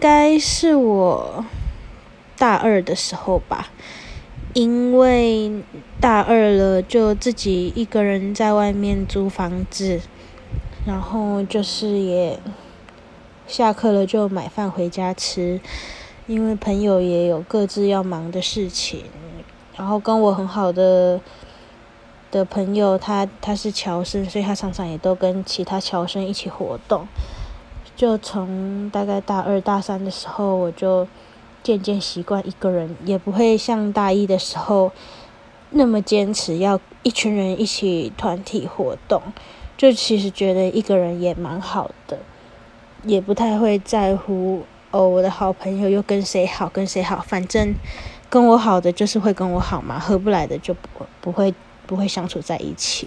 应该是我大二的时候吧，因为大二了就自己一个人在外面租房子，然后就是也下课了就买饭回家吃，因为朋友也有各自要忙的事情，然后跟我很好的的朋友他他是侨生，所以他常常也都跟其他侨生一起活动。就从大概大二大三的时候，我就渐渐习惯一个人，也不会像大一的时候那么坚持要一群人一起团体活动。就其实觉得一个人也蛮好的，也不太会在乎哦，我的好朋友又跟谁好，跟谁好，反正跟我好的就是会跟我好嘛，合不来的就不不会不会相处在一起。